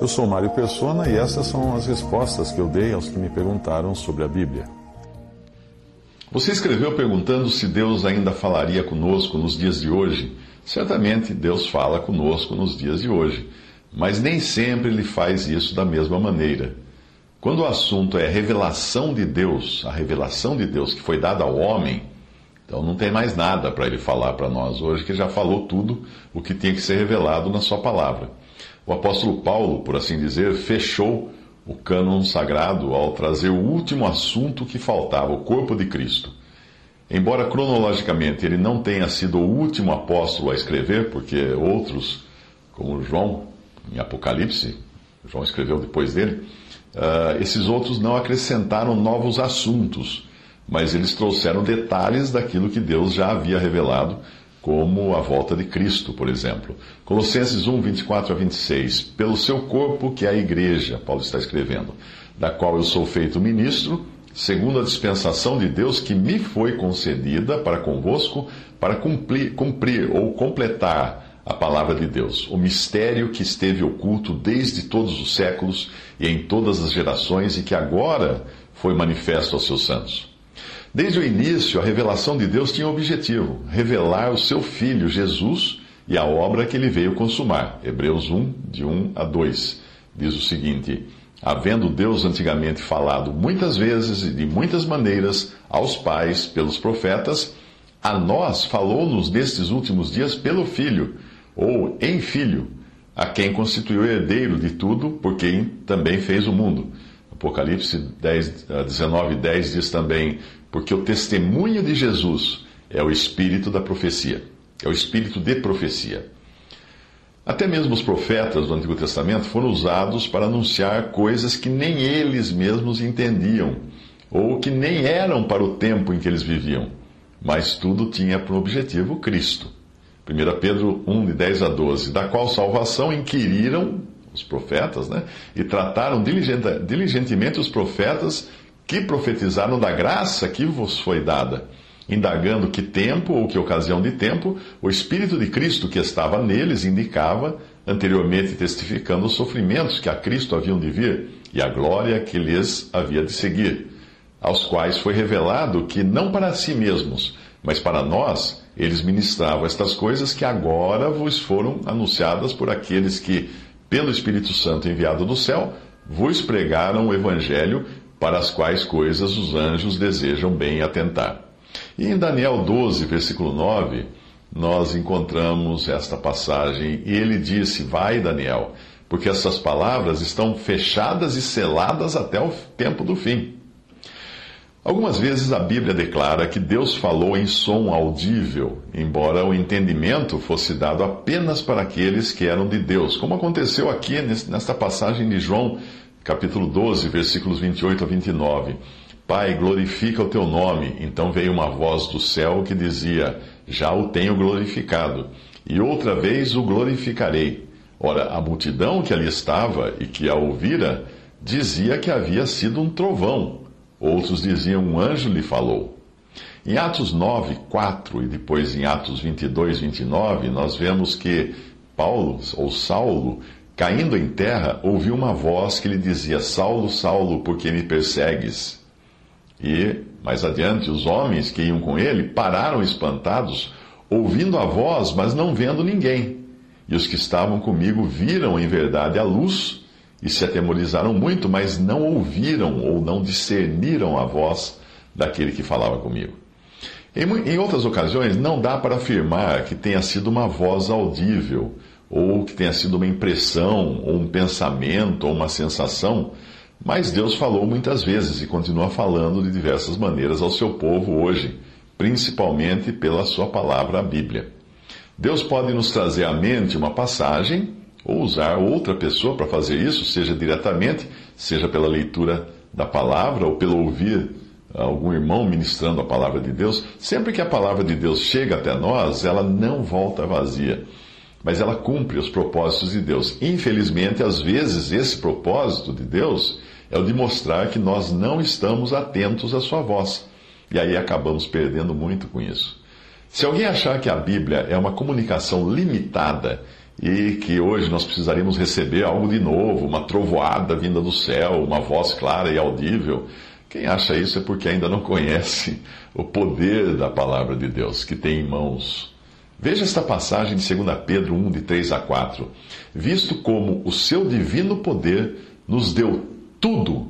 Eu sou Mário Persona e essas são as respostas que eu dei aos que me perguntaram sobre a Bíblia. Você escreveu perguntando se Deus ainda falaria conosco nos dias de hoje. Certamente Deus fala conosco nos dias de hoje, mas nem sempre ele faz isso da mesma maneira. Quando o assunto é revelação de Deus, a revelação de Deus que foi dada ao homem, então não tem mais nada para ele falar para nós hoje, que já falou tudo o que tinha que ser revelado na sua palavra. O apóstolo Paulo, por assim dizer, fechou o cânon sagrado ao trazer o último assunto que faltava, o corpo de Cristo. Embora cronologicamente ele não tenha sido o último apóstolo a escrever, porque outros, como João, em Apocalipse, João escreveu depois dele, uh, esses outros não acrescentaram novos assuntos, mas eles trouxeram detalhes daquilo que Deus já havia revelado como a volta de Cristo, por exemplo. Colossenses 1, 24 a 26. Pelo seu corpo, que é a igreja, Paulo está escrevendo, da qual eu sou feito ministro, segundo a dispensação de Deus que me foi concedida para convosco, para cumprir, cumprir ou completar a palavra de Deus, o mistério que esteve oculto desde todos os séculos e em todas as gerações e que agora foi manifesto aos seus santos. Desde o início, a revelação de Deus tinha um objetivo: revelar o seu Filho, Jesus, e a obra que ele veio consumar. Hebreus 1, de 1 a 2, diz o seguinte: Havendo Deus antigamente falado muitas vezes e de muitas maneiras aos pais pelos profetas, a nós falou-nos destes últimos dias pelo Filho, ou em Filho, a quem constituiu herdeiro de tudo, por quem também fez o mundo. Apocalipse 10, 19, 10 diz também: porque o testemunho de Jesus é o espírito da profecia, é o espírito de profecia. Até mesmo os profetas do Antigo Testamento foram usados para anunciar coisas que nem eles mesmos entendiam, ou que nem eram para o tempo em que eles viviam, mas tudo tinha por objetivo Cristo. 1 Pedro 1, de 10 a 12, da qual salvação inquiriram os profetas, né? E trataram diligentemente os profetas que profetizaram da graça que vos foi dada, indagando que tempo ou que ocasião de tempo o Espírito de Cristo que estava neles indicava, anteriormente testificando os sofrimentos que a Cristo haviam de vir e a glória que lhes havia de seguir, aos quais foi revelado que não para si mesmos, mas para nós, eles ministravam estas coisas que agora vos foram anunciadas por aqueles que, pelo Espírito Santo enviado do céu, vos pregaram o Evangelho para as quais coisas os anjos desejam bem atentar. E em Daniel 12, versículo 9, nós encontramos esta passagem, e ele disse: Vai, Daniel, porque essas palavras estão fechadas e seladas até o tempo do fim. Algumas vezes a Bíblia declara que Deus falou em som audível, embora o entendimento fosse dado apenas para aqueles que eram de Deus, como aconteceu aqui nesta passagem de João capítulo 12, versículos 28 a 29. Pai, glorifica o teu nome. Então veio uma voz do céu que dizia: Já o tenho glorificado, e outra vez o glorificarei. Ora, a multidão que ali estava e que a ouvira dizia que havia sido um trovão. Outros diziam: Um anjo lhe falou. Em Atos 9, 4 e depois em Atos 22, 29, nós vemos que Paulo, ou Saulo, Caindo em terra, ouviu uma voz que lhe dizia: Saulo, Saulo, por que me persegues? E, mais adiante, os homens que iam com ele pararam espantados, ouvindo a voz, mas não vendo ninguém. E os que estavam comigo viram em verdade a luz e se atemorizaram muito, mas não ouviram ou não discerniram a voz daquele que falava comigo. Em, em outras ocasiões, não dá para afirmar que tenha sido uma voz audível ou que tenha sido uma impressão, ou um pensamento, ou uma sensação, mas Deus falou muitas vezes e continua falando de diversas maneiras ao seu povo hoje, principalmente pela sua palavra, a Bíblia. Deus pode nos trazer à mente uma passagem ou usar outra pessoa para fazer isso, seja diretamente, seja pela leitura da palavra ou pelo ouvir algum irmão ministrando a palavra de Deus. Sempre que a palavra de Deus chega até nós, ela não volta vazia, mas ela cumpre os propósitos de Deus. Infelizmente, às vezes, esse propósito de Deus é o de mostrar que nós não estamos atentos à sua voz. E aí acabamos perdendo muito com isso. Se alguém achar que a Bíblia é uma comunicação limitada e que hoje nós precisaríamos receber algo de novo, uma trovoada vinda do céu, uma voz clara e audível, quem acha isso é porque ainda não conhece o poder da palavra de Deus que tem em mãos. Veja esta passagem de 2 Pedro 1, de 3 a 4. Visto como o seu divino poder nos deu tudo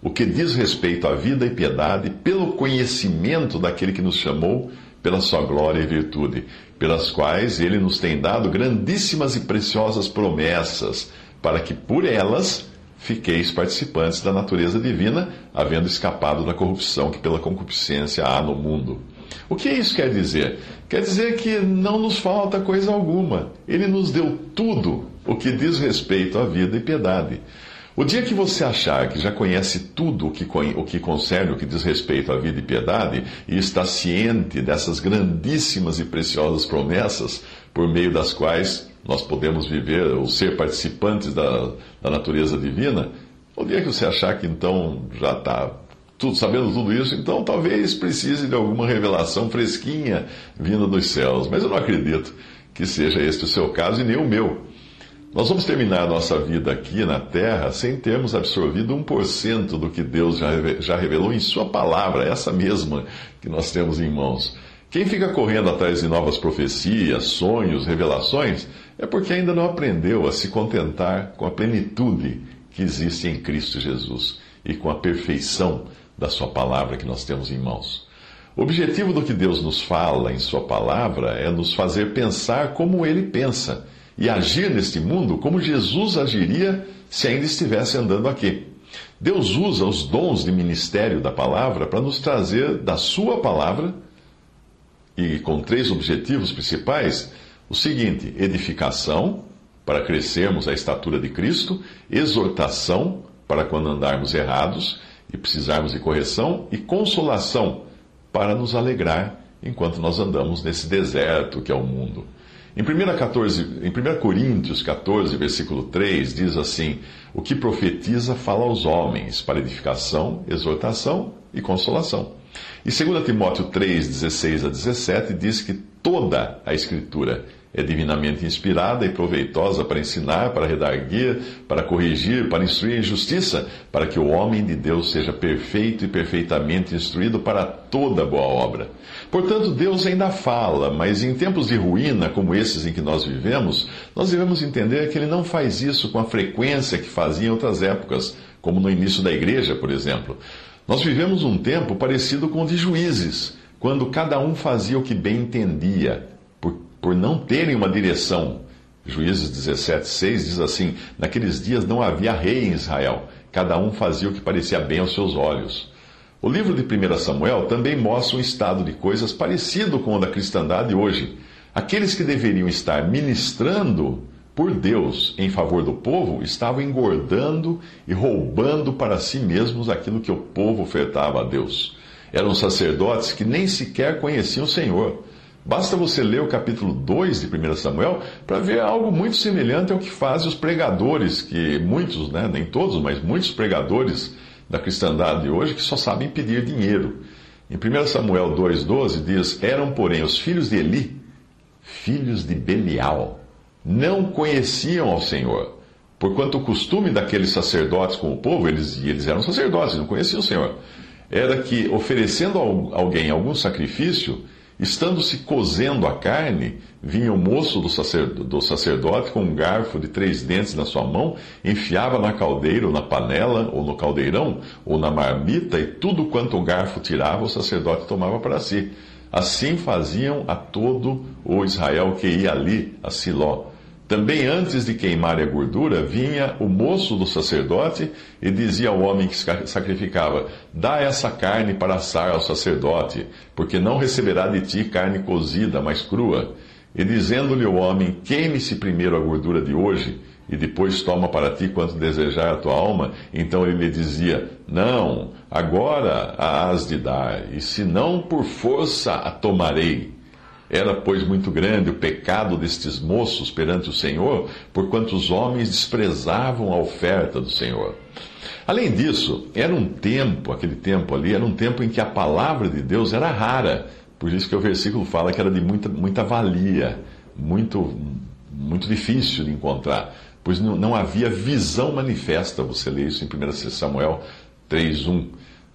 o que diz respeito à vida e piedade, pelo conhecimento daquele que nos chamou pela sua glória e virtude, pelas quais ele nos tem dado grandíssimas e preciosas promessas, para que por elas fiqueis participantes da natureza divina, havendo escapado da corrupção que pela concupiscência há no mundo. O que isso quer dizer? Quer dizer que não nos falta coisa alguma. Ele nos deu tudo o que diz respeito à vida e piedade. O dia que você achar que já conhece tudo o que, o que concerne, o que diz respeito à vida e piedade, e está ciente dessas grandíssimas e preciosas promessas por meio das quais nós podemos viver ou ser participantes da, da natureza divina, o dia que você achar que então já está tudo, sabendo tudo isso, então talvez precise de alguma revelação fresquinha vinda dos céus. Mas eu não acredito que seja este o seu caso e nem o meu. Nós vamos terminar nossa vida aqui na Terra sem termos absorvido 1% do que Deus já revelou em Sua palavra, essa mesma que nós temos em mãos. Quem fica correndo atrás de novas profecias, sonhos, revelações, é porque ainda não aprendeu a se contentar com a plenitude que existe em Cristo Jesus e com a perfeição da Sua palavra que nós temos em mãos. O objetivo do que Deus nos fala em Sua palavra é nos fazer pensar como Ele pensa e agir neste mundo como Jesus agiria se ainda estivesse andando aqui. Deus usa os dons de ministério da palavra para nos trazer da Sua palavra, e com três objetivos principais: o seguinte, edificação, para crescermos à estatura de Cristo, exortação, para quando andarmos errados e precisarmos de correção, e consolação, para nos alegrar enquanto nós andamos nesse deserto que é o mundo. Em 1, 14, em 1 Coríntios 14, versículo 3, diz assim: O que profetiza fala aos homens, para edificação, exortação e consolação. E 2 Timóteo 3, 16 a 17, diz que toda a Escritura é divinamente inspirada e proveitosa para ensinar, para redarguir, para corrigir, para instruir em justiça, para que o homem de Deus seja perfeito e perfeitamente instruído para toda boa obra. Portanto, Deus ainda fala, mas em tempos de ruína como esses em que nós vivemos, nós devemos entender que Ele não faz isso com a frequência que fazia em outras épocas, como no início da igreja, por exemplo. Nós vivemos um tempo parecido com o de juízes, quando cada um fazia o que bem entendia por não terem uma direção. Juízes 17, 6 diz assim: Naqueles dias não havia rei em Israel, cada um fazia o que parecia bem aos seus olhos. O livro de 1 Samuel também mostra um estado de coisas parecido com o da cristandade hoje. Aqueles que deveriam estar ministrando por Deus em favor do povo estavam engordando e roubando para si mesmos aquilo que o povo ofertava a Deus. Eram sacerdotes que nem sequer conheciam o Senhor. Basta você ler o capítulo 2 de 1 Samuel para ver algo muito semelhante ao que fazem os pregadores, que muitos, né, nem todos, mas muitos pregadores da cristandade de hoje que só sabem pedir dinheiro. Em 1 Samuel 2,12 diz: Eram, porém, os filhos de Eli, filhos de Belial, não conheciam ao Senhor. Porquanto o costume daqueles sacerdotes com o povo, eles, eles eram sacerdotes, não conheciam o Senhor, era que, oferecendo a alguém algum sacrifício, Estando-se cozendo a carne, vinha o moço do, sacerdote com um garfo de três dentes na sua mão, enfiava na caldeira, ou na panela, ou no caldeirão, ou na marmita, e tudo quanto o garfo tirava, o sacerdote tomava para si. Assim faziam a todo o Israel que ia ali, a Siló. Também antes de queimar a gordura, vinha o moço do sacerdote e dizia ao homem que sacrificava: Dá essa carne para assar ao sacerdote, porque não receberá de ti carne cozida, mas crua. E dizendo-lhe o homem: Queime-se primeiro a gordura de hoje, e depois toma para ti quanto desejar a tua alma. Então ele lhe dizia: Não, agora a has de dar, e se não por força a tomarei. Era, pois, muito grande o pecado destes moços perante o Senhor, porquanto os homens desprezavam a oferta do Senhor. Além disso, era um tempo, aquele tempo ali, era um tempo em que a palavra de Deus era rara. Por isso que o versículo fala que era de muita, muita valia, muito, muito difícil de encontrar, pois não, não havia visão manifesta. Você lê isso em 1 Samuel 3,1.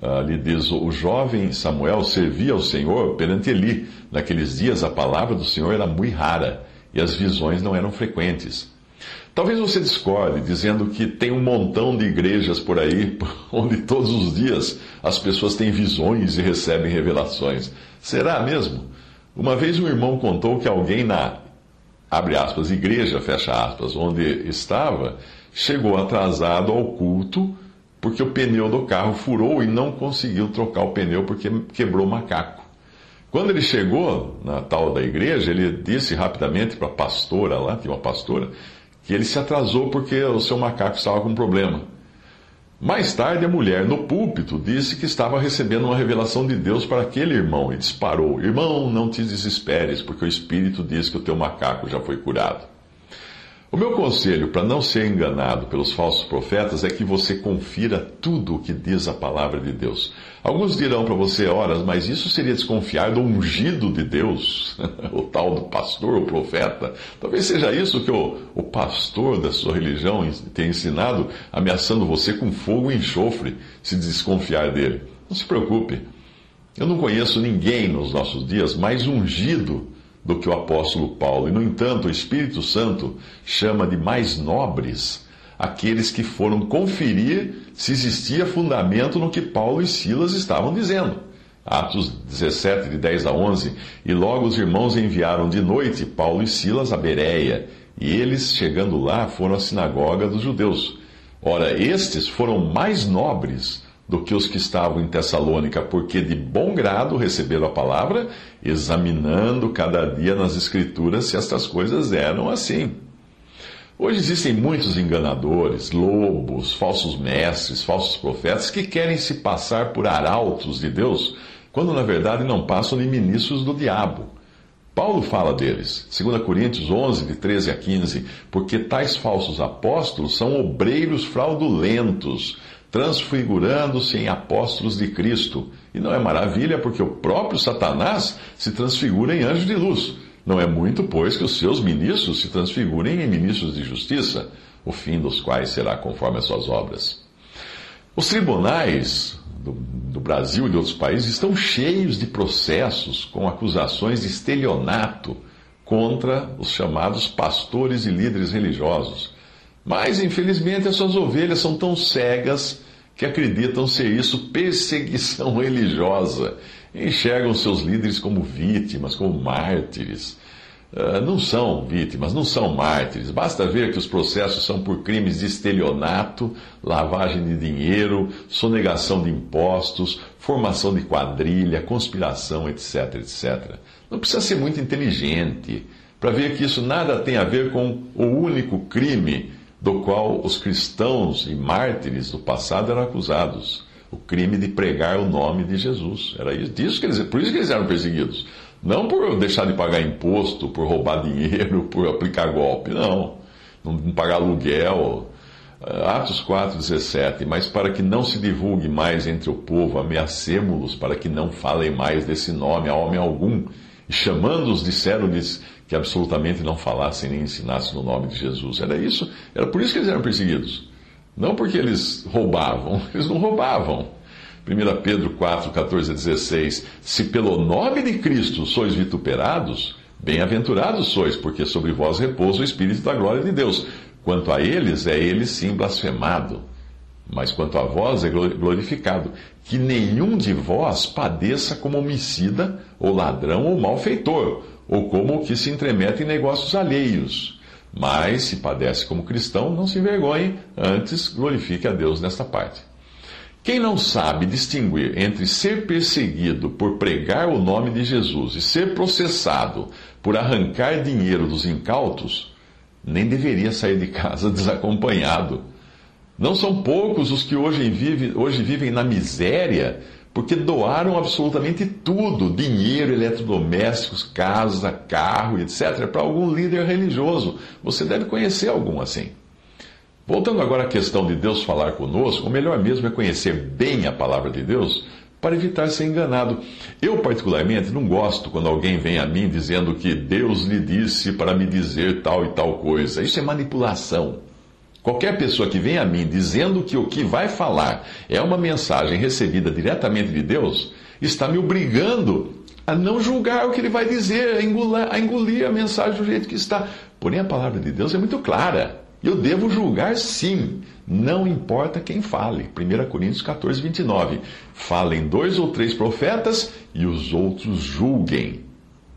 Ali diz: O jovem Samuel servia ao Senhor perante Eli. Naqueles dias a palavra do Senhor era muito rara e as visões não eram frequentes. Talvez você discorde, dizendo que tem um montão de igrejas por aí, onde todos os dias as pessoas têm visões e recebem revelações. Será mesmo? Uma vez um irmão contou que alguém na, abre aspas, igreja, fecha aspas, onde estava, chegou atrasado ao culto porque o pneu do carro furou e não conseguiu trocar o pneu porque quebrou o macaco. Quando ele chegou na tal da igreja, ele disse rapidamente para a pastora lá, tinha uma pastora, que ele se atrasou porque o seu macaco estava com problema. Mais tarde, a mulher no púlpito disse que estava recebendo uma revelação de Deus para aquele irmão e disparou: Irmão, não te desesperes, porque o Espírito diz que o teu macaco já foi curado. O meu conselho para não ser enganado pelos falsos profetas é que você confira tudo o que diz a palavra de Deus. Alguns dirão para você, horas, mas isso seria desconfiar do ungido de Deus, o tal do pastor, o profeta. Talvez seja isso que o, o pastor da sua religião tenha ensinado, ameaçando você com fogo e enxofre, se desconfiar dele. Não se preocupe. Eu não conheço ninguém nos nossos dias mais ungido do que o apóstolo Paulo. E, no entanto, o Espírito Santo chama de mais nobres aqueles que foram conferir se existia fundamento no que Paulo e Silas estavam dizendo. Atos 17, de 10 a 11. E logo os irmãos enviaram de noite Paulo e Silas a Bereia, e eles, chegando lá, foram à sinagoga dos judeus. Ora, estes foram mais nobres do que os que estavam em Tessalônica, porque de bom grado receberam a palavra, examinando cada dia nas Escrituras se estas coisas eram assim. Hoje existem muitos enganadores, lobos, falsos mestres, falsos profetas que querem se passar por arautos de Deus, quando na verdade não passam de ministros do diabo. Paulo fala deles, 2 Coríntios 11, de 13 a 15, porque tais falsos apóstolos são obreiros fraudulentos, transfigurando-se em apóstolos de Cristo. E não é maravilha, porque o próprio Satanás se transfigura em anjo de luz. Não é muito, pois, que os seus ministros se transfigurem em ministros de justiça, o fim dos quais será conforme as suas obras. Os tribunais do, do Brasil e de outros países estão cheios de processos com acusações de estelionato contra os chamados pastores e líderes religiosos mas, infelizmente, as suas ovelhas são tão cegas que acreditam ser isso perseguição religiosa. Enxergam seus líderes como vítimas, como mártires. Uh, não são vítimas, não são mártires. Basta ver que os processos são por crimes de estelionato, lavagem de dinheiro, sonegação de impostos, formação de quadrilha, conspiração, etc, etc. Não precisa ser muito inteligente para ver que isso nada tem a ver com o único crime do qual os cristãos e mártires do passado eram acusados. O crime de pregar o nome de Jesus. Era isso, disso que eles, por isso que eles eram perseguidos. Não por deixar de pagar imposto, por roubar dinheiro, por aplicar golpe, não. Não pagar aluguel. Atos 4, 17. Mas para que não se divulgue mais entre o povo, ameacemos-los para que não falem mais desse nome a homem algum. Chamando-os, disseram-lhes que absolutamente não falassem nem ensinassem no nome de Jesus. Era isso, era por isso que eles eram perseguidos. Não porque eles roubavam, eles não roubavam. 1 Pedro 4, 14 a 16: Se pelo nome de Cristo sois vituperados, bem-aventurados sois, porque sobre vós repousa o Espírito da glória de Deus. Quanto a eles, é ele sim blasfemado. Mas quanto a vós é glorificado, que nenhum de vós padeça como homicida, ou ladrão, ou malfeitor, ou como o que se entremete em negócios alheios. Mas, se padece como cristão, não se envergonhe, antes glorifique a Deus nesta parte. Quem não sabe distinguir entre ser perseguido por pregar o nome de Jesus e ser processado por arrancar dinheiro dos incautos, nem deveria sair de casa desacompanhado. Não são poucos os que hoje vivem, hoje vivem na miséria porque doaram absolutamente tudo: dinheiro, eletrodomésticos, casa, carro, etc., para algum líder religioso. Você deve conhecer algum assim. Voltando agora à questão de Deus falar conosco, o melhor mesmo é conhecer bem a palavra de Deus para evitar ser enganado. Eu, particularmente, não gosto quando alguém vem a mim dizendo que Deus lhe disse para me dizer tal e tal coisa. Isso é manipulação. Qualquer pessoa que vem a mim dizendo que o que vai falar é uma mensagem recebida diretamente de Deus, está me obrigando a não julgar o que ele vai dizer, a engolir, a engolir a mensagem do jeito que está. Porém, a palavra de Deus é muito clara. Eu devo julgar sim, não importa quem fale. 1 Coríntios 14, 29. Falem dois ou três profetas e os outros julguem.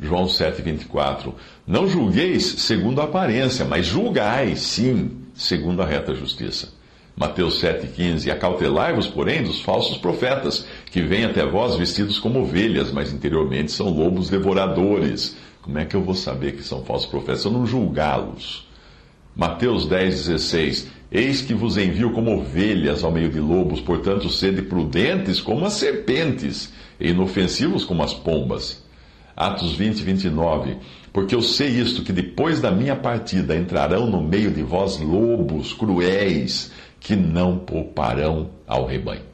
João 7, 24. Não julgueis segundo a aparência, mas julgai, sim, segundo a reta justiça. Mateus 7,15 Acautelai-vos, porém, dos falsos profetas, que vêm até vós vestidos como ovelhas, mas interiormente são lobos devoradores. Como é que eu vou saber que são falsos profetas? Se eu não julgá-los. Mateus 10, 16. Eis que vos envio como ovelhas ao meio de lobos, portanto, sede prudentes como as serpentes, e inofensivos como as pombas. Atos 20, 29. Porque eu sei isto, que depois da minha partida entrarão no meio de vós lobos cruéis, que não pouparão ao rebanho.